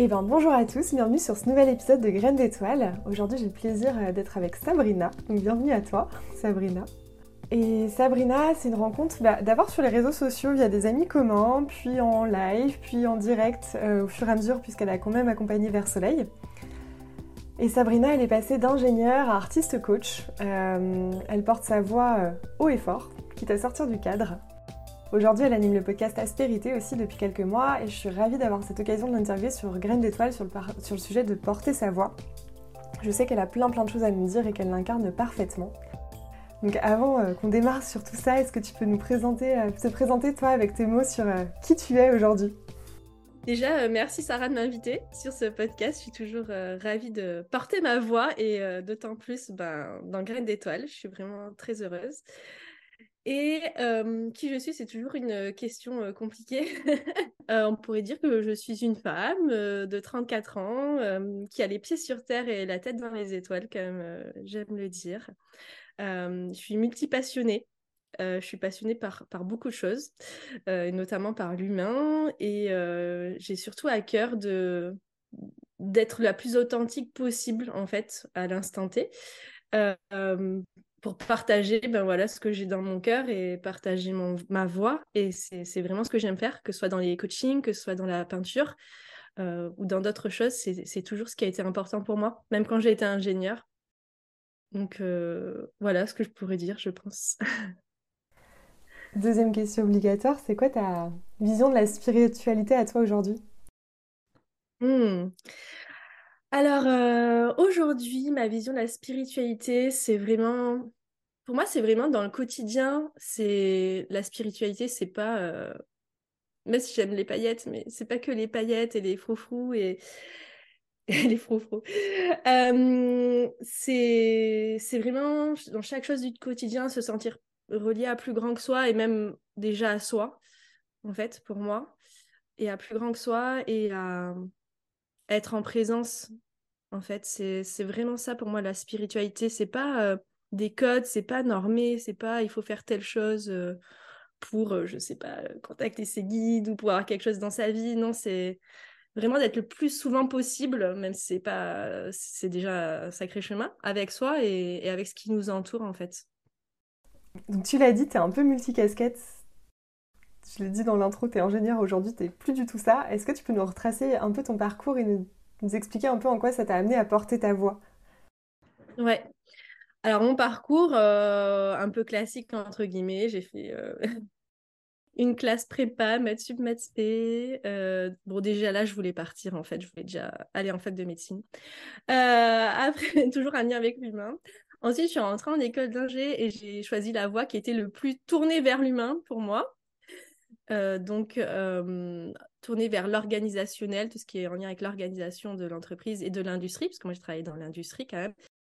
Eh ben bonjour à tous, bienvenue sur ce nouvel épisode de Graines d'étoiles. Aujourd'hui j'ai le plaisir euh, d'être avec Sabrina, donc bienvenue à toi Sabrina. Et Sabrina, c'est une rencontre bah, d'abord sur les réseaux sociaux via des amis communs, puis en live, puis en direct euh, au fur et à mesure puisqu'elle a quand même accompagné Vers Soleil. Et Sabrina, elle est passée d'ingénieure à artiste coach. Euh, elle porte sa voix haut et fort, quitte à sortir du cadre. Aujourd'hui, elle anime le podcast Aspérité aussi depuis quelques mois et je suis ravie d'avoir cette occasion de l'interviewer sur Graines d'étoiles sur, le, sujet de porter sa voix. Je sais qu'elle a plein plein de choses à nous dire et qu'elle l'incarne parfaitement. Donc avant euh, qu'on démarre sur tout ça, est-ce que tu peux nous présenter, euh, te présenter toi avec tes mots sur euh, qui tu es aujourd'hui? Déjà, merci Sarah de m'inviter sur ce podcast. Je suis toujours ravie de porter ma voix et d'autant plus ben, dans Graines d'étoiles. Je suis vraiment très heureuse. Et qui je suis, c'est toujours une question compliquée. on pourrait dire que je suis une femme de 34 ans qui a les pieds sur terre et la tête dans les étoiles, comme j'aime le dire. je suis multipassionnée. je suis passionnée par, par beaucoup de choses, notamment par l'humain, et j'ai surtout à cœur de d'être la plus authentique possible en fait à l'instant T pour partager ben voilà, ce que j'ai dans mon cœur et partager mon, ma voix. Et c'est vraiment ce que j'aime faire, que ce soit dans les coachings, que ce soit dans la peinture euh, ou dans d'autres choses. C'est toujours ce qui a été important pour moi, même quand j'ai été ingénieur. Donc euh, voilà ce que je pourrais dire, je pense. Deuxième question obligatoire, c'est quoi ta vision de la spiritualité à toi aujourd'hui? Hmm. Alors euh, aujourd'hui, ma vision de la spiritualité, c'est vraiment, pour moi, c'est vraiment dans le quotidien. C'est la spiritualité, c'est pas, euh, même si j'aime les paillettes, mais c'est pas que les paillettes et les froufrous et, les froufrous. Euh, c'est vraiment dans chaque chose du quotidien se sentir relié à plus grand que soi et même déjà à soi, en fait, pour moi, et à plus grand que soi et à être en présence. En fait, c'est vraiment ça pour moi la spiritualité. C'est pas euh, des codes, c'est pas normé, c'est pas il faut faire telle chose euh, pour, euh, je sais pas, contacter ses guides ou pour avoir quelque chose dans sa vie. Non, c'est vraiment d'être le plus souvent possible, même si c'est pas, c'est déjà un sacré chemin, avec soi et, et, avec ce qui nous entoure en fait. Donc tu l'as dit, tu es un peu multicasquette. Je l'ai dit dans l'intro, tu es ingénieur aujourd'hui, tu plus du tout ça. Est-ce que tu peux nous retracer un peu ton parcours et nous, expliquer un peu en quoi ça t'a amené à porter ta voix? Ouais. Alors, mon parcours, euh, un peu classique, entre guillemets, j'ai fait euh, une classe prépa, maths sup, maths euh, bon, déjà là, je voulais partir, en fait. Je voulais déjà aller en fac de médecine. après, toujours un lien avec l'humain. Ensuite, je suis rentrée en école d'ingé et j'ai choisi la voie qui était le plus tournée vers l'humain pour moi. Donc, tourner vers l'organisationnel, tout ce qui est en lien avec l'organisation de l'entreprise et de l'industrie, parce que moi, je travaillé dans l'industrie quand même.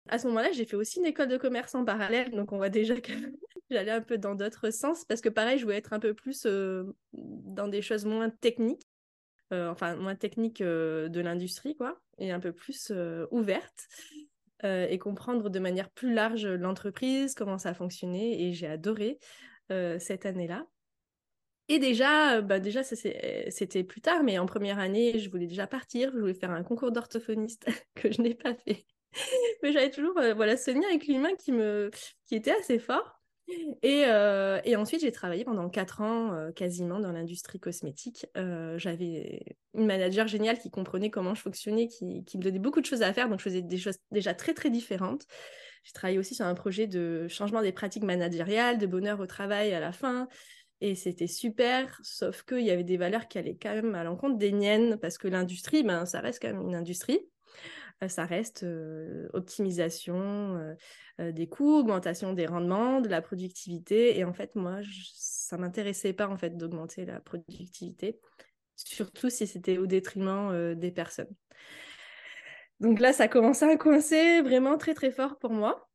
À ce moment-là, j'ai fait aussi une école de commerce en parallèle, donc on voit déjà que j'allais un peu dans d'autres sens, parce que pareil, je voulais être un peu plus euh, dans des choses moins techniques, enfin moins techniques de l'industrie, quoi, et un peu plus ouvertes. et comprendre de manière plus large l'entreprise, comment ça fonctionnait, et j'ai adoré cette année-là. Et déjà, euh, bah déjà c'était plus tard, mais en première année, je voulais déjà partir, je voulais faire un concours d'orthophoniste que je n'ai pas fait. Mais j'avais toujours euh, voilà, ce lien avec l'humain qui, me, qui était assez fort. Et, euh, et ensuite, j'ai travaillé pendant quatre ans quasiment dans l'industrie cosmétique. J'avais une manager géniale qui comprenait comment je fonctionnais, qui, qui, me donnait beaucoup de choses à faire, donc je faisais des choses déjà très très différentes. J'ai travaillé aussi sur un projet de changement des pratiques managériales, de bonheur au travail à la fin. Et c'était super, sauf qu'il y avait des valeurs qui allaient quand même à l'encontre des miennes, parce que l'industrie, ben, ça reste quand même une industrie. Euh, ça reste euh, optimisation euh, des coûts, augmentation des rendements, de la productivité. Et en fait, moi, je, ça m'intéressait pas en fait d'augmenter la productivité, surtout si c'était au détriment des personnes. Donc là, ça commençait à coincer vraiment très très fort pour moi.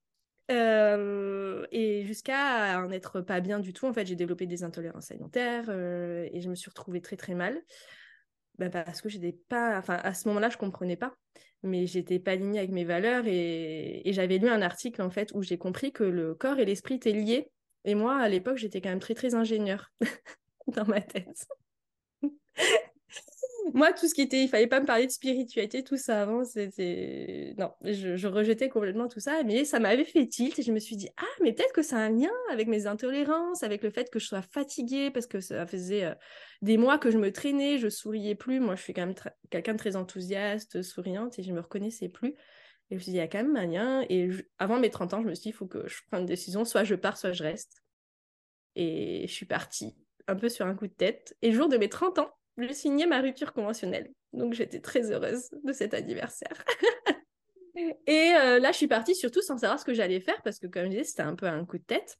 Et jusqu'à en être pas bien du tout, en fait, j'ai développé des intolérances alimentaires et je me suis retrouvée très très mal. Ben, parce que j'étais pas, enfin à ce moment-là, je comprenais pas, mais j'étais pas alignée avec mes valeurs et, et j'avais lu un article en fait où j'ai compris que le corps et l'esprit étaient liés. Et moi, à l'époque, j'étais quand même très très ingénieur dans ma tête moi, tout ce qui était, il fallait pas me parler de spiritualité, tout ça avant, c'était. Non, je, rejetais complètement tout ça, mais ça m'avait fait tilt et je me suis dit, ah, mais peut-être que ça a un lien avec mes intolérances, avec le fait que je sois fatiguée, parce que ça faisait euh, des mois que je me traînais, je souriais plus. Moi, je suis quand même quelqu'un de très enthousiaste, souriante, et je me reconnaissais plus. Et je me suis dit, il y a quand même un lien. Et avant mes 30 ans, je me suis dit, il faut que je prenne une décision, soit je pars, soit je reste. Et je suis partie un peu sur un coup de tête. Et le jour de mes 30 ans, je signais ma rupture conventionnelle. Donc j'étais très heureuse de cet anniversaire. et euh, là, je suis partie surtout sans savoir ce que j'allais faire parce que, comme je disais, c'était un peu un coup de tête.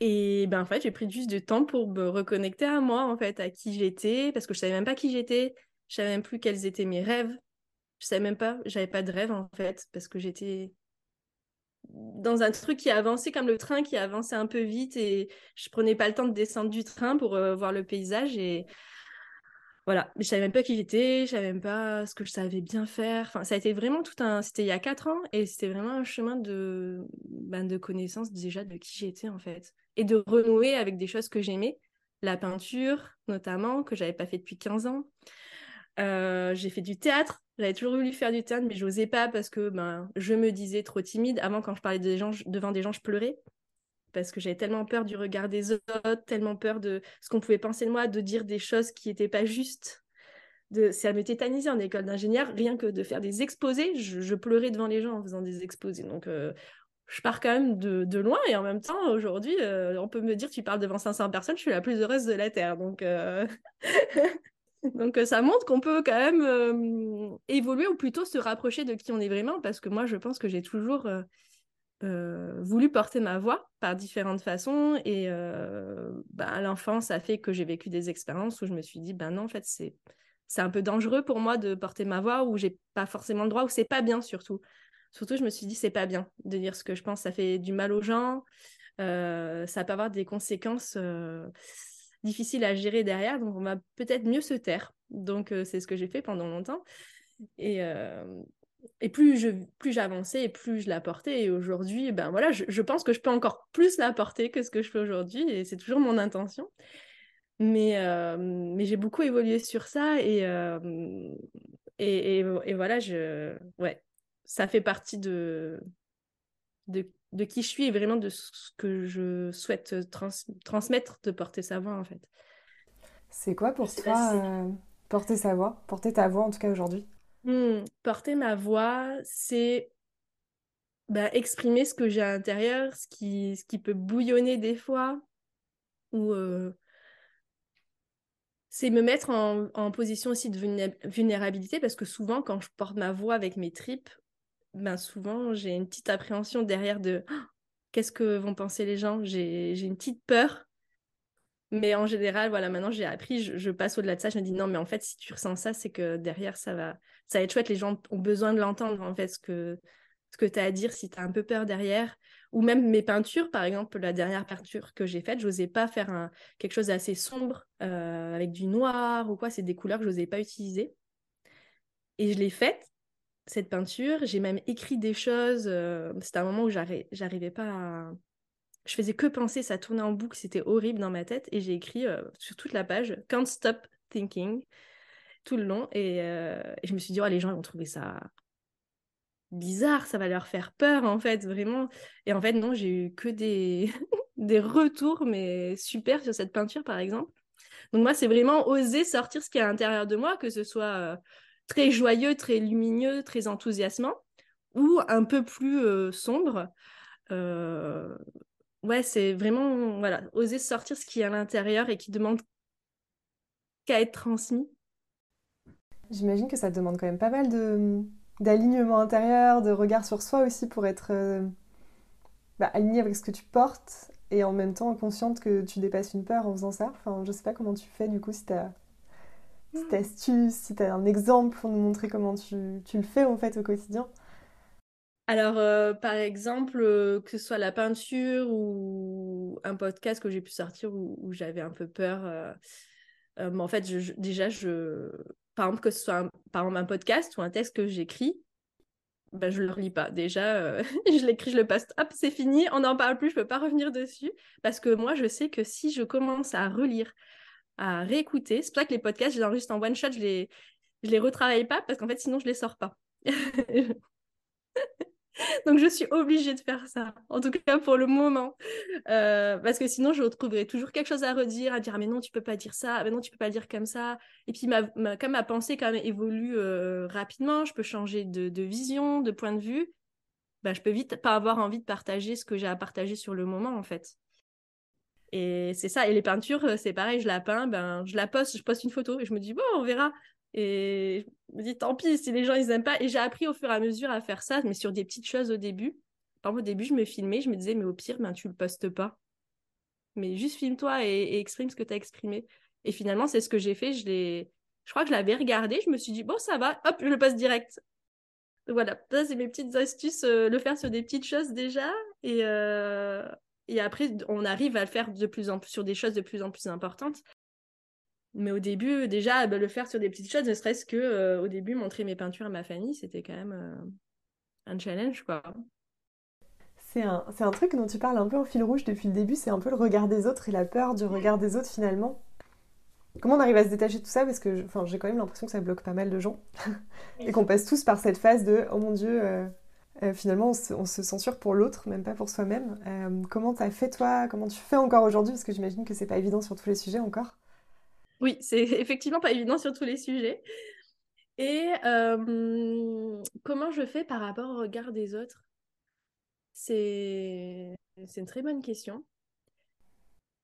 Et ben en fait, j'ai pris juste du temps pour me reconnecter à moi, en fait, à qui j'étais, parce que je savais même pas qui j'étais, je savais même plus quels étaient mes rêves. Je savais même pas, j'avais pas de rêve en fait, parce que j'étais dans un truc qui avançait comme le train qui avançait un peu vite et je prenais pas le temps de descendre du train pour euh, voir le paysage et voilà. Je savais même pas qui j'étais je savais même pas ce que je savais bien faire. Enfin ça a été vraiment tout un c'était il y a quatre ans et c'était vraiment un chemin de ben, de connaissance déjà de qui j'étais en fait. Et de renouer avec des choses que j'aimais. La peinture notamment que j'avais pas fait depuis 15 ans. Euh, j'ai fait du théâtre j'avais toujours voulu faire du théâtre, mais je n'osais pas parce que ben, je me disais trop timide. Avant, quand je parlais devant des gens, je pleurais parce que j'avais tellement peur du regard des autres, tellement peur de ce qu'on pouvait penser de moi, de dire des choses qui n'étaient pas justes. De... Ça me tétanisait en école d'ingénieur, rien que de faire des exposés, je, pleurais devant les gens en faisant des exposés. Donc, euh, je pars quand même de, loin et en même temps, aujourd'hui, euh, on peut me dire tu parles devant 500 personnes, je suis la plus heureuse de la Terre. Donc, euh, Donc euh, ça montre qu'on peut quand même euh, évoluer ou plutôt se rapprocher de qui on est vraiment parce que moi je pense que j'ai toujours euh, voulu porter ma voix par différentes façons et bah, l'enfance ça fait que j'ai vécu des expériences où je me suis dit ben non en fait c'est c'est un peu dangereux pour moi de porter ma voix où j'ai pas forcément le droit ou c'est pas bien surtout. Surtout je me suis dit c'est pas bien de dire ce que je pense, ça fait du mal aux gens, ça peut avoir des conséquences difficile à gérer derrière, donc on va peut-être mieux se taire. Donc euh, c'est ce que j'ai fait pendant longtemps. Et, euh, et plus je plus j'avançais et plus je l'apportais. Et aujourd'hui, ben voilà, je, pense que je peux encore plus l'apporter que ce que je fais aujourd'hui, et c'est toujours mon intention. Mais, euh, mais j'ai beaucoup évolué sur ça et, et, et, voilà, je, ouais, ça fait partie de, de de qui je suis et vraiment de ce que je souhaite transmettre, de porter sa voix en fait. C'est quoi pour toi euh, porter sa voix Porter ta voix en tout cas aujourd'hui? Hmm, Porter ma voix, c'est bah, exprimer ce que j'ai à l'intérieur, ce qui, ce qui peut bouillonner des fois, ou euh, c'est me mettre en, en, position aussi de vulnérabilité, parce que souvent quand je porte ma voix avec mes tripes, ben souvent j'ai une petite appréhension derrière de qu'est-ce que vont penser les gens? J'ai une petite peur. Mais en général, voilà, maintenant j'ai appris, je, passe au-delà de ça, je me dis non, mais en fait, si tu ressens ça, c'est que derrière, ça va, ça va être chouette, les gens ont besoin de l'entendre, en fait, ce que, ce que tu as à dire, si tu as un peu peur derrière. Ou même mes peintures, par exemple, la dernière peinture que j'ai faite, je n'osais pas faire quelque chose d'assez sombre, euh, avec du noir ou quoi, c'est des couleurs que je n'osais pas utiliser. Et je l'ai faite, cette peinture. J'ai même écrit des choses. Euh, c'était un moment où j'arrivais pas à. Je faisais que penser, ça tournait en boucle, c'était horrible dans ma tête. Et j'ai écrit euh, sur toute la page Can't Stop Thinking tout le long. Et, euh, je me suis dit, oh, les gens vont trouver ça bizarre, ça va leur faire peur en fait, vraiment. Et en fait, non, j'ai eu que des, des retours, mais super sur cette peinture par exemple. Donc moi, c'est vraiment oser sortir ce qui est à l'intérieur de moi, que ce soit très joyeux, très lumineux, très enthousiasmant, ou un peu plus euh, sombre. Euh, ouais, c'est vraiment voilà, oser sortir ce qui est à l'intérieur et qui demande qu'à être transmis. J'imagine que ça demande quand même pas mal de d'alignement intérieur, de regard sur soi aussi pour être euh, bah, aligné avec ce que tu portes et en même temps consciente que tu dépasses une peur en faisant ça. Enfin, je sais pas comment tu fais du coup si tu cette astuce, si tu as un exemple pour nous montrer comment tu, tu, le fais en fait au quotidien. Alors, euh, par exemple, euh, que ce soit la peinture ou un podcast que j'ai pu sortir où, j'avais un peu peur. Euh, mais en fait, déjà, je, par exemple, que ce soit un, par un podcast ou un texte que j'écris, ben, je ne le relis pas. Déjà, je l'écris, je le poste, hop, c'est fini, on n'en parle plus, je ne peux pas revenir dessus. Parce que moi, je sais que si je commence à relire, à réécouter, c'est pour ça que les podcasts, je les enregistre en one shot, je les, je les retravaille pas, parce qu'en fait, sinon, je les sors pas. Donc je suis obligée de faire ça, en tout cas pour le moment. Euh, parce que sinon, je retrouverai toujours quelque chose à redire, à dire ah, mais non, tu peux pas dire ça, ah, mais non, tu peux pas dire comme ça. Et puis, comme ma pensée évolue euh, rapidement, je peux changer de, vision, de point de vue. Bah, je peux vite pas avoir envie de partager ce que j'ai à partager sur le moment, en fait. Et c'est ça. Et les peintures, euh, c'est pareil, je la peins, ben, je la poste, je poste une photo et je me dis, bon, on verra. Et je me dis, tant pis, si les gens, ils aiment pas. Et j'ai appris au fur et à mesure à faire ça, mais sur des petites choses au début. Par exemple, au début, je me filmais, je me disais, mais au pire, ben, tu le postes pas. Mais juste filme-toi et, exprime ce que tu as exprimé. Et finalement, c'est ce que j'ai fait. Je, je crois que je l'avais regardé. Je me suis dit, bon, ça va, hop, je le poste direct. Voilà, ça, c'est mes petites astuces. Euh, le faire sur des petites choses déjà. Et, euh, et après, on arrive à le faire de plus en plus sur des choses de plus en plus importantes. Mais au début, déjà, bah, le faire sur des petites choses, ne serait-ce que euh, au début, montrer mes peintures à ma famille, c'était quand même euh, un challenge, quoi. C'est un, un, truc dont tu parles un peu au fil rouge depuis le début, c'est un peu le regard des autres et la peur du regard des autres finalement. Comment on arrive à se détacher de tout ça? Parce que j'ai quand même l'impression que ça bloque pas mal de gens et qu'on passe tous par cette phase de oh mon dieu, euh, finalement on se, censure pour l'autre, même pas pour soi-même. comment t'as fait toi? Comment tu fais encore aujourd'hui? Parce que j'imagine que c'est pas évident sur tous les sujets encore. Oui, c'est effectivement pas évident sur tous les sujets. Et euh, comment je fais par rapport au regard des autres? C'est une très bonne question.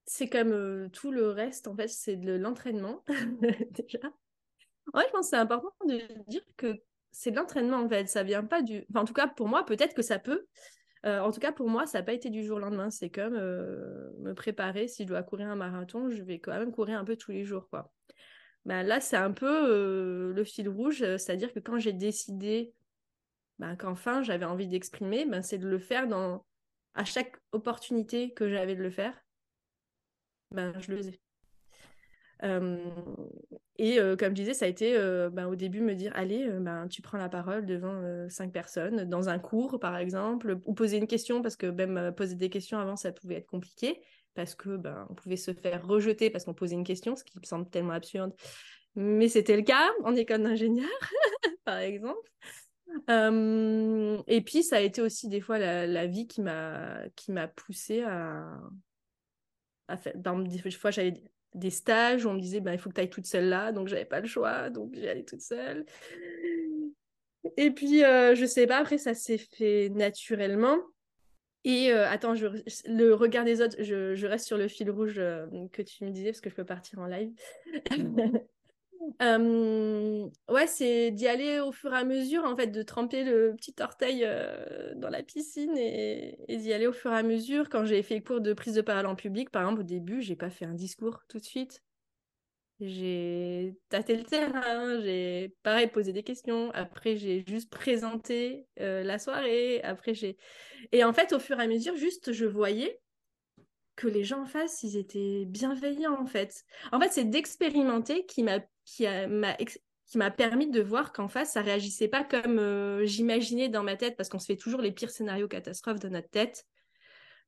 C'est comme euh, tout le reste, en fait, c'est de l'entraînement, déjà. Ouais, je pense que c'est important de dire que c'est de l'entraînement, en fait. Ça vient pas du... en tout cas, pour moi, peut-être que ça peut, euh, en tout cas, pour moi, ça n'a pas été du jour au lendemain. C'est comme euh, me préparer. Si je dois courir un marathon, je vais quand même courir un peu tous les jours. Quoi. Ben, là, c'est un peu euh, le fil rouge. C'est-à-dire que quand j'ai décidé ben, qu'enfin j'avais envie d'exprimer, ben, c'est de le faire dans... à chaque opportunité que j'avais de le faire. Ben, je le faisais. Et comme je disais, ça a été ben, au début me dire allez, ben, tu prends la parole devant cinq personnes, dans un cours par exemple, ou poser une question, parce que même poser des questions avant, ça pouvait être compliqué, parce que ben, pouvait se faire rejeter parce qu'on posait une question, ce qui me semble tellement absurde. Mais c'était le cas en école d'ingénieur, par exemple. et puis, ça a été aussi des fois la, vie qui m'a qui m'a poussé à, faire. des fois, j'avais des stages où on me disait bah, il faut que tu ailles toute seule là, donc j'avais pas le choix, donc j'y allais toute seule. Et puis, euh, je sais pas, après, ça s'est fait naturellement. Et euh, attends, je, le regard des autres, je, je, reste sur le fil rouge euh, que tu me disais parce que je peux partir en live. Ouais, c'est d'y aller au fur et à mesure, en fait, de tremper le petit orteil dans la piscine et, d'y aller au fur et à mesure. Quand j'ai fait cours de prise de parole en public, par exemple, au début, j'ai pas fait un discours tout de suite. J'ai tâté le terrain, j'ai pareil posé des questions. Après, j'ai juste présenté la soirée. Après, j'ai et en fait, au fur et à mesure, juste je voyais que les gens en face, ils étaient bienveillants en fait. En fait, c'est d'expérimenter qui m'a qui m'a qui m'a permis de voir qu'en face, ça réagissait pas comme euh, j'imaginais dans ma tête, parce qu'on se fait toujours les pires scénarios catastrophes dans notre tête.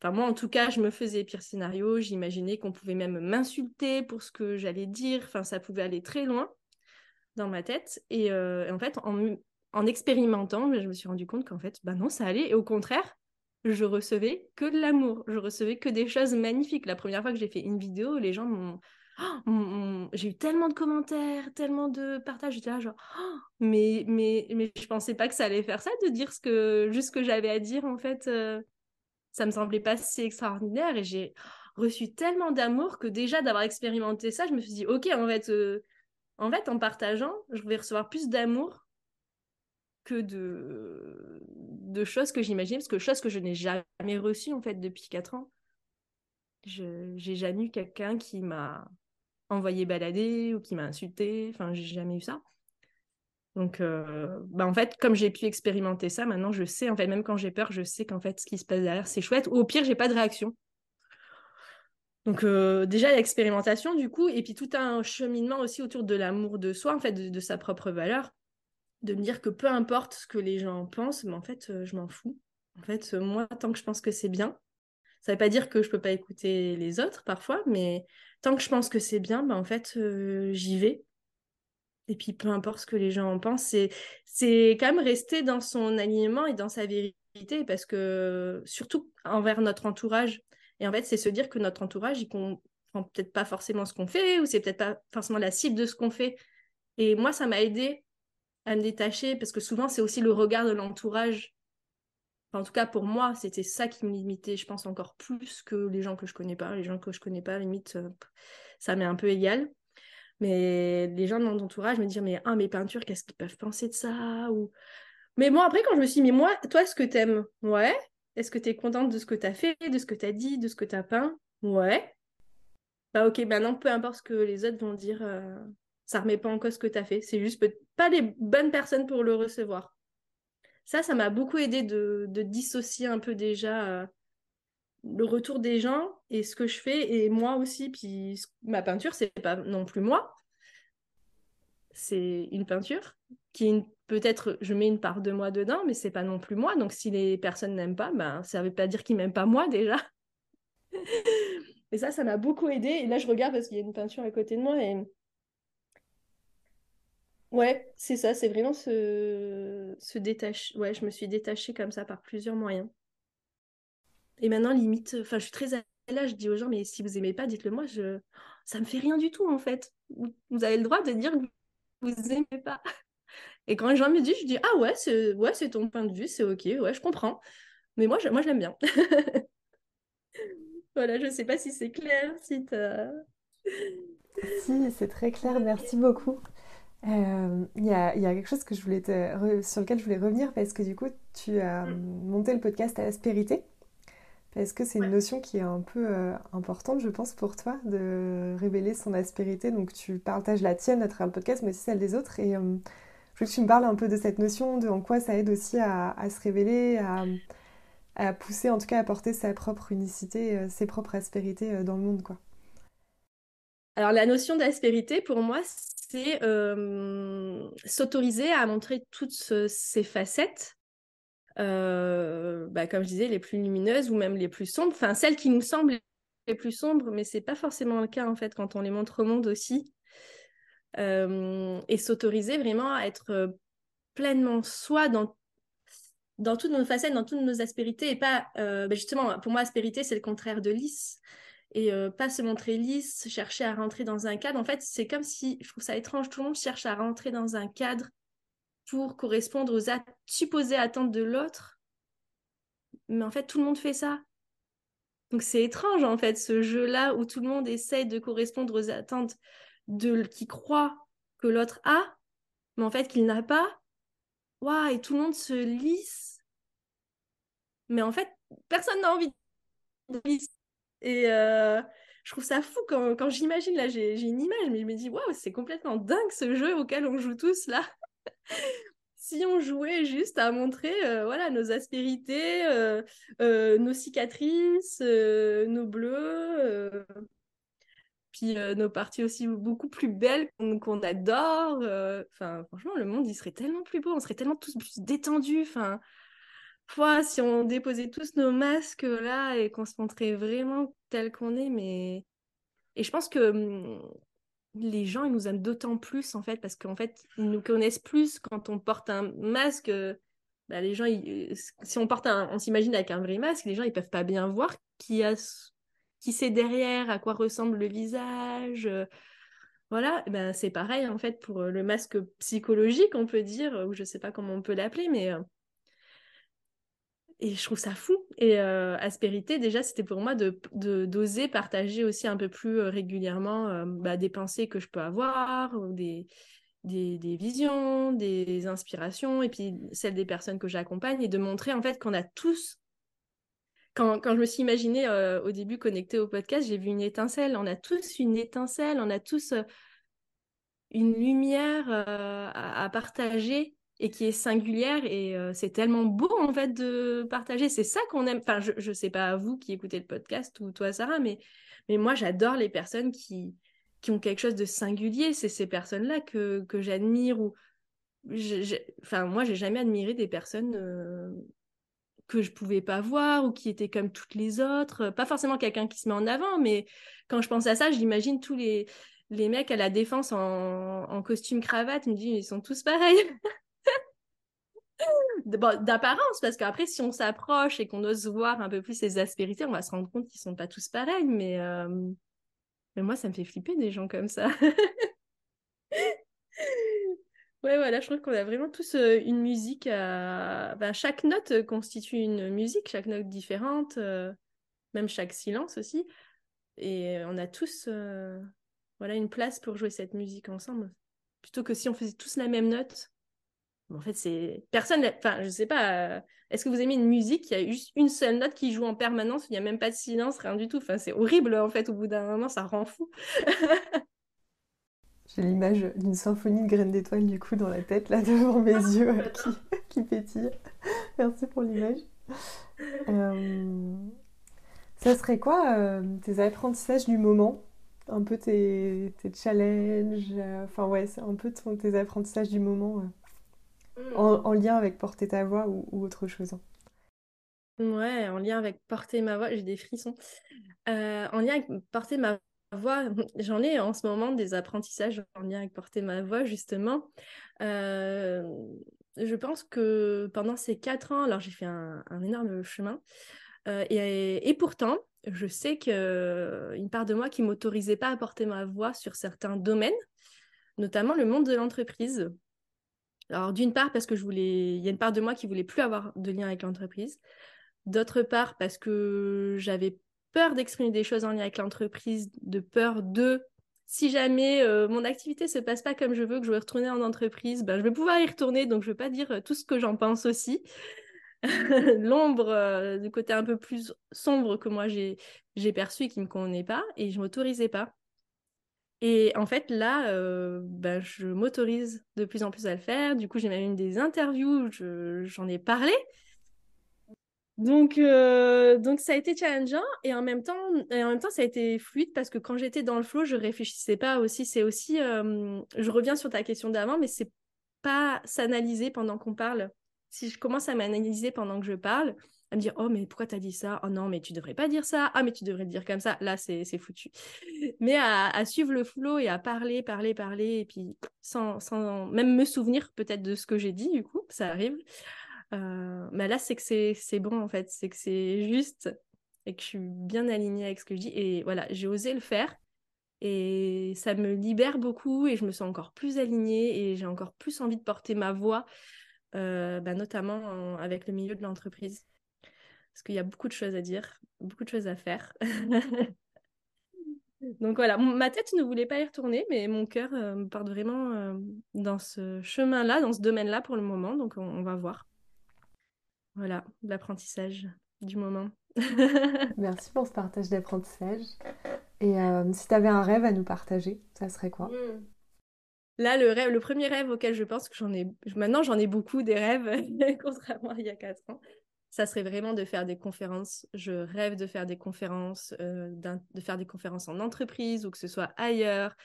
Enfin, moi, en tout cas, je me faisais les pires scénarios. J'imaginais qu'on pouvait même m'insulter pour ce que j'allais dire. Enfin, ça pouvait aller très loin dans ma tête. Et, euh, en fait, en, en, expérimentant, je me suis rendu compte qu'en fait, bah non, ça allait. Et au contraire, je recevais que de l'amour. Je recevais que des choses magnifiques. La première fois que j'ai fait une vidéo, les gens m'ont Oh, j'ai eu tellement de commentaires, tellement de partages, j'étais là genre, oh, mais, mais, mais je pensais pas que ça allait faire ça, de dire ce que, juste ce que j'avais à dire, en fait, euh, ça me semblait pas si extraordinaire et j'ai reçu tellement d'amour que déjà d'avoir expérimenté ça, je me suis dit, ok, en fait, euh, en fait, en partageant, je vais recevoir plus d'amour que de, choses que j'imaginais, parce que choses que je n'ai jamais reçues, en fait, depuis 4 ans. J'ai jamais eu quelqu'un qui m'a envoyé balader ou qui m'a insulté. Enfin, j'ai jamais eu ça. Donc, euh, bah en fait, comme j'ai pu expérimenter ça, maintenant je sais, en fait, même quand j'ai peur, je sais qu'en fait, ce qui se passe derrière, c'est chouette. Ou au pire, j'ai pas de réaction. Donc euh, déjà l'expérimentation du coup, et puis tout un cheminement aussi autour de l'amour de soi, en fait, de, sa propre valeur, de me dire que peu importe ce que les gens pensent, mais en fait, euh, je m'en fous. En fait, moi, tant que je pense que c'est bien, ça ne veut pas dire que je peux pas écouter les autres parfois, mais tant que je pense que c'est bien, bah, en fait, euh, j'y vais. Et puis peu importe ce que les gens en pensent, c'est, c'est quand même rester dans son alignement et dans sa vérité, parce que surtout envers notre entourage, et en fait, c'est se dire que notre entourage, il comprend peut-être pas forcément ce qu'on fait, ou c'est peut-être pas forcément la cible de ce qu'on fait. Et moi, ça m'a aidé à me détacher, parce que souvent, c'est aussi le regard de l'entourage. En tout cas, pour moi, c'était ça qui me limitait, je pense, encore plus que les gens que je connais pas. Les gens que je connais pas, limite, euh, ça m'est un peu égal. Mais les gens de mon entourage me disent, mais ah, mes peintures, qu'est-ce qu'ils peuvent penser de ça? Ou... Mais bon, après, quand je me suis dit, mais moi, toi, ce que t'aimes, ouais, est-ce que tu es contente de ce que tu as fait, de ce que tu as dit, de ce que tu as peint? Ouais. Bah ok, maintenant, peu importe ce que les autres vont dire, euh, ça remet pas en cause ce que tu as fait. C'est juste pas les bonnes personnes pour le recevoir. Ça, ça m'a beaucoup aidé de, dissocier un peu déjà euh, le retour des gens et ce que je fais et moi aussi. Puis ma peinture, c'est pas non plus moi. C'est une peinture qui peut-être je mets une part de moi dedans, mais c'est pas non plus moi. Donc si les personnes n'aiment pas, ben ça veut pas dire qu'ils m'aiment pas moi déjà. et ça, ça m'a beaucoup aidé. Et là, je regarde parce qu'il y a une peinture à côté de moi et ouais, c'est ça. C'est vraiment se se détacher. Ouais, je me suis détachée comme ça par plusieurs moyens. Et maintenant, limite, enfin, je suis très à là, je dis aux gens, mais si vous aimez pas, dites-le moi. Je, ça me fait rien du tout en fait. Vous avez le droit de dire que vous aimez pas. Et quand les gens me disent, je dis ah ouais, c'est ouais, c'est ton point de vue, c'est ok, ouais, je comprends. Mais moi, je, moi, je l'aime bien. voilà, je sais pas si c'est clair, si si, c'est très clair, merci beaucoup. Euh, il y, a, y, a, quelque chose que je voulais te, sur lequel je voulais revenir parce que du coup, tu as mm. monté le podcast à Aspérité. Parce que c'est une notion qui est un peu euh, importante, je pense, pour toi, de révéler son aspérité. Donc, tu partages la tienne à travers le podcast, mais aussi celle des autres. Et euh, je veux que tu me parles un peu de cette notion, de en quoi ça aide aussi à, se révéler, à, pousser, en tout cas, à porter sa propre unicité, ses propres aspérités dans le monde, quoi. Alors, la notion d'aspérité, pour moi, c'est s'autoriser à montrer toutes ces facettes, bah, comme je disais, les plus lumineuses ou même les plus sombres, enfin, celles qui nous semblent les plus sombres, mais c'est pas forcément le cas, en fait, quand on les montre au monde aussi. Et s'autoriser vraiment à être pleinement soi dans, dans toutes nos facettes, dans toutes nos aspérités, et pas, ben justement, pour moi, aspérité, c'est le contraire de lisse, et pas se montrer lisse, chercher à rentrer dans un cadre. En fait, c'est comme si, je trouve ça étrange, tout le monde cherche à rentrer dans un cadre pour correspondre aux supposées attentes de l'autre, mais en fait, tout le monde fait ça. Donc c'est étrange, en fait, ce jeu-là où tout le monde essaye de correspondre aux attentes de qui croit que l'autre a, mais en fait qu'il n'a pas. Waouh, et tout le monde se lisse. Mais en fait, personne n'a envie de lisse. Et euh, je trouve ça fou quand, quand j'imagine, là, j'ai une image, mais je me dis, waouh, c'est complètement dingue ce jeu auquel on joue tous là. si on jouait juste à montrer euh, voilà nos aspérités, euh, nos cicatrices, nos bleus, puis nos parties aussi beaucoup plus belles qu'on adore. Enfin, franchement, le monde, il serait tellement plus beau, on serait tellement tous plus détendus. Enfin, si on déposait tous nos masques là et qu'on se montrait vraiment tel qu'on est, mais... Et je pense que hum, les gens, ils nous aiment d'autant plus, en fait, parce qu'en fait, ils nous connaissent plus quand on porte un masque. Bah, les gens, si on porte un... On s'imagine avec un vrai masque, les gens, ils peuvent pas bien voir qui a qui c'est derrière, à quoi ressemble le visage. Euh, voilà, ben, c'est pareil en fait pour euh, le masque psychologique, on peut dire, ou je sais pas comment on peut l'appeler, mais. Euh, et je trouve ça fou. Et aspérité, déjà, c'était pour moi de d'oser partager aussi un peu plus régulièrement bah, des pensées que je peux avoir, des, des, des, visions, des inspirations, et puis celles des personnes que j'accompagne, et de montrer en fait qu'on a tous quand, je me suis imaginée euh, au début connectée au podcast, j'ai vu une étincelle. On a tous une étincelle, on a tous euh, une lumière à, partager et qui est singulière et c'est tellement beau en fait de partager. C'est ça qu'on aime. Enfin, je, je sais pas vous qui écoutez le podcast ou toi Sarah, mais, mais moi j'adore les personnes qui, qui ont quelque chose de singulier. C'est ces personnes-là que, que j'admire ou enfin moi j'ai jamais admiré des personnes que je pouvais pas voir ou qui étaient comme toutes les autres. Pas forcément quelqu'un qui se met en avant, mais quand je pense à ça, j'imagine tous les, les mecs à la défense en, en costume cravate, me dis ils sont tous pareils. d'apparence, parce qu'après, si on s'approche et qu'on ose voir un peu plus ces aspérités, on va se rendre compte qu'ils sont pas tous pareils, mais, euh, mais moi, ça me fait flipper des gens comme ça. Ouais, voilà, je trouve qu'on a vraiment tous euh, une musique à... Ben, chaque note constitue une musique, chaque note différente, euh, même chaque silence aussi. Et on a tous voilà, une place pour jouer cette musique ensemble. Plutôt que si on faisait tous la même note. En fait, c'est... Personne... Enfin, je sais pas... Est-ce que vous aimez une musique qui a juste une seule note qui joue en permanence, il n'y a même pas de silence, rien du tout. Enfin, c'est horrible, en fait, au bout d'un moment, ça rend fou. J'ai l'image d'une symphonie de graines d'étoiles du coup dans la tête là devant mes yeux euh, qui, qui pétillent. Merci pour l'image. Euh, ça serait quoi euh, tes apprentissages du moment? Un peu tes, tes challenges Enfin ouais, c'est un peu tes apprentissages du moment mm. en, lien avec porter ta voix ou, autre chose. Hein. Ouais, en lien avec porter ma voix, j'ai des frissons. en lien avec porter ma voix, j'en ai en ce moment des apprentissages en lien avec porter ma voix, justement. Euh, je pense que pendant ces quatre ans, alors j'ai fait un, énorme chemin, euh, et, pourtant, je sais qu'il une part de moi qui m'autorisait pas à porter ma voix sur certains domaines, notamment le monde de l'entreprise. Alors d'une part parce que je voulais, il y a une part de moi qui voulait plus avoir de lien avec l'entreprise. D'autre part parce que j'avais peur d'exprimer des choses en lien avec l'entreprise, de peur de si jamais euh, mon activité se passe pas comme je veux, que je veux retourner en entreprise, ben, je vais pouvoir y retourner, donc je vais pas dire euh, tout ce que j'en pense aussi. L'ombre euh, du côté un peu plus sombre que moi j'ai perçu et qui me convenait pas, et je m'autorisais pas. Et en fait, là, ben, je m'autorise de plus en plus à le faire. Du coup, j'ai même eu des interviews, j'en ai parlé. Donc, euh, donc ça a été challengeant et en même temps, et en même temps, ça a été fluide parce que quand j'étais dans le flow, je réfléchissais pas aussi. C'est aussi, euh, je reviens sur ta question d'avant, mais c'est pas s'analyser pendant qu'on parle. Si je commence à m'analyser pendant que je parle, à me dire oh mais pourquoi t'as dit ça? Oh non mais tu devrais pas dire ça. Ah mais tu devrais dire comme ça. Là c'est foutu. Mais à, suivre le flow et à parler, parler, parler et puis sans, sans même me souvenir peut-être de ce que j'ai dit du coup, ça arrive. Euh, mais là, c'est que c'est bon en fait, c'est que c'est juste et que je suis bien alignée avec ce que je dis. Et voilà, j'ai osé le faire et ça me libère beaucoup et je me sens encore plus alignée et j'ai encore plus envie de porter ma voix, euh, bah, notamment avec le milieu de l'entreprise. Parce qu'il y a beaucoup de choses à dire, beaucoup de choses à faire. Donc voilà, ma tête ne voulait pas y retourner, mais mon cœur euh, me part vraiment dans ce chemin-là, dans ce domaine-là pour le moment. Donc on va voir. Voilà, l'apprentissage du moment. Merci pour ce partage d'apprentissage. Et euh, si tu avais un rêve à nous partager, ça serait quoi? Hmm. Là, le rêve, le premier rêve auquel je pense que j'en ai, maintenant j'en ai beaucoup des rêves, contrairement à il y a quatre ans, ça serait vraiment de faire des conférences. Je rêve de faire des conférences, euh, de faire des conférences en entreprise ou que ce soit ailleurs,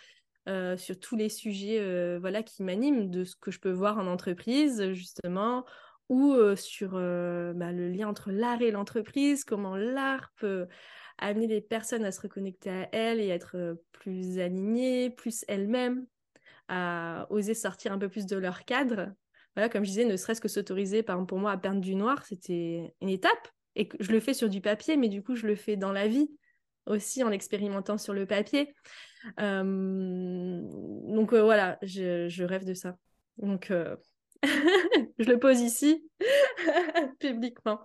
euh, sur tous les sujets voilà, qui m'animent, de ce que je peux voir en entreprise, justement, ou sur bah, le lien entre l'art et l'entreprise, comment l'art peut amener les personnes à se reconnecter à elles et être plus alignées, plus elles-mêmes, à oser sortir un peu plus de leur cadre. Voilà, comme je disais, ne serait-ce que s'autoriser, par exemple pour moi, à peindre du noir, c'était une étape. Et que je le fais sur du papier, mais du coup, je le fais dans la vie aussi en l'expérimentant sur le papier. donc voilà, je, je, rêve de ça. Donc je le pose ici, publiquement.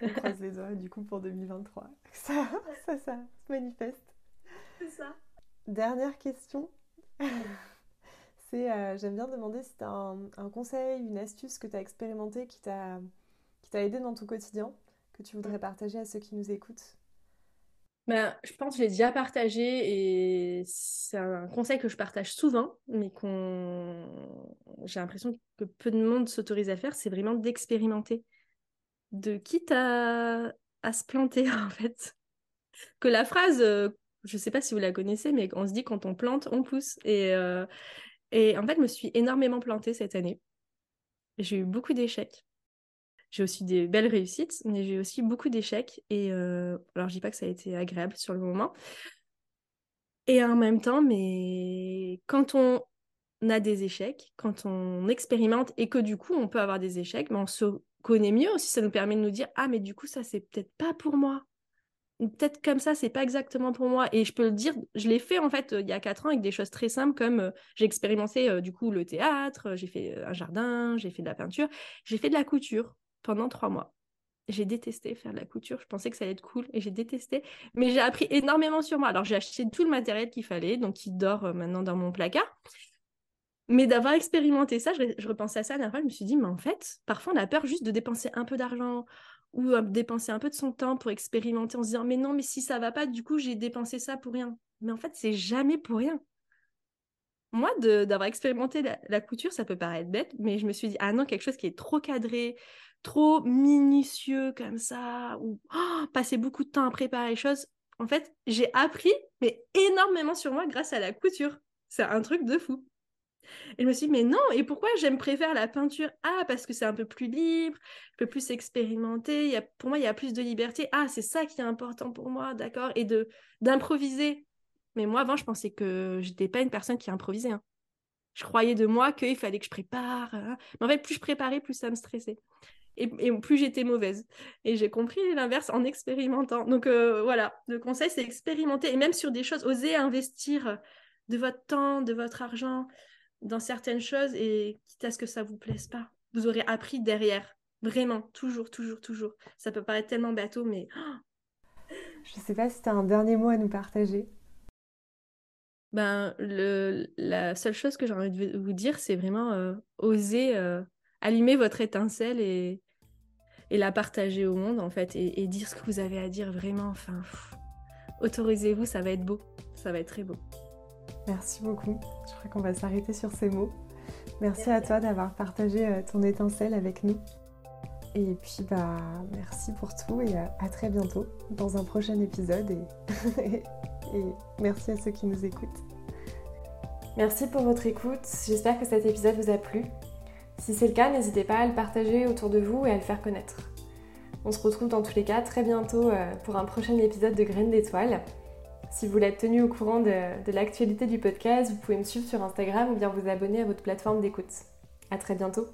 On croise les doigts du coup pour 2023. Ça, ça, ça se manifeste. C'est ça. Dernière question. Euh, j'aime bien demander si tu as un, conseil, une astuce que tu as expérimenté qui t'a, qui t'a aidé dans ton quotidien, que tu voudrais partager à ceux qui nous écoutent? ben, je pense que je l'ai déjà partagé et c'est un conseil que je partage souvent, mais qu'on j'ai l'impression que peu de monde s'autorise à faire, c'est vraiment d'expérimenter. De quitte à... à se planter, en fait. Que la phrase, euh, je ne sais pas si vous la connaissez, mais on se dit quand on plante, on pousse. Et, euh, et en fait, je me suis énormément plantée cette année. J'ai eu beaucoup d'échecs. J'ai aussi des belles réussites, mais j'ai aussi beaucoup d'échecs. Et euh, alors, je dis pas que ça a été agréable sur le moment. Et en même temps, mais quand on a des échecs, quand on expérimente et que du coup, on peut avoir des échecs, mais on se connaît mieux aussi. Ça nous permet de nous dire Ah, mais du coup, ça, c'est peut-être pas pour moi. Peut-être comme ça, c'est pas exactement pour moi. Et je peux le dire, je l'ai fait en fait il y a quatre ans avec des choses très simples comme euh, j'ai expérimenté euh, du coup le théâtre, j'ai fait un jardin, j'ai fait de la peinture, j'ai fait de la couture pendant trois mois. J'ai détesté faire de la couture, je pensais que ça allait être cool et j'ai détesté, mais j'ai appris énormément sur moi. Alors j'ai acheté tout le matériel qu'il fallait, donc qui dort euh, maintenant dans mon placard. Mais d'avoir expérimenté ça, je, repensais à ça la dernière fois, je me suis dit, mais en fait, parfois on a peur juste de dépenser un peu d'argent ou euh, dépenser un peu de son temps pour expérimenter en se disant, mais non, mais si ça va pas, du coup j'ai dépensé ça pour rien. Mais en fait, c'est jamais pour rien moi, d'avoir expérimenté la, couture, ça peut paraître bête, mais je me suis dit, ah non, quelque chose qui est trop cadré, trop minutieux comme ça, ou oh, passer beaucoup de temps à préparer les choses. En fait, j'ai appris, mais énormément sur moi grâce à la couture. C'est un truc de fou. Et je me suis dit, mais non, et pourquoi j'aime préférer la peinture? Ah, parce que c'est un peu plus libre, je peux plus expérimenter, pour moi, il y a plus de liberté. Ah, c'est ça qui est important pour moi, d'accord Et de d'improviser. Mais moi, avant, je pensais que j'étais pas une personne qui improvisait. Hein. Je croyais de moi qu'il fallait que je prépare. Hein. Mais en fait, plus je préparais, plus ça me stressait et, plus j'étais mauvaise. Et j'ai compris l'inverse en expérimentant. Donc euh, voilà, le conseil, c'est expérimenter et même sur des choses, oser investir de votre temps, de votre argent dans certaines choses et quitte à ce que ça vous plaise pas, vous aurez appris derrière. Vraiment, toujours, toujours, toujours. Ça peut paraître tellement bateau, mais... Je sais pas si tu as un dernier mot à nous partager. Ben, le, la seule chose que j'ai envie de vous dire, c'est vraiment euh, oser euh, allumer votre étincelle et, et la partager au monde en fait et, dire ce que vous avez à dire vraiment. Enfin, autorisez-vous, ça va être beau, ça va être très beau. Merci beaucoup. Je crois qu'on va s'arrêter sur ces mots. Merci à toi d'avoir partagé euh, ton étincelle avec nous. Et puis bah merci pour tout et à, très bientôt dans un prochain épisode et, et merci à ceux qui nous écoutent. Merci pour votre écoute. J'espère que cet épisode vous a plu. Si c'est le cas, n'hésitez pas à le partager autour de vous et à le faire connaître. On se retrouve dans tous les cas très bientôt euh, pour un prochain épisode de Graines d'étoiles. Si vous l'êtes tenu au courant de, l'actualité du podcast, vous pouvez me suivre sur Instagram ou bien vous abonner à votre plateforme d'écoute. A très bientôt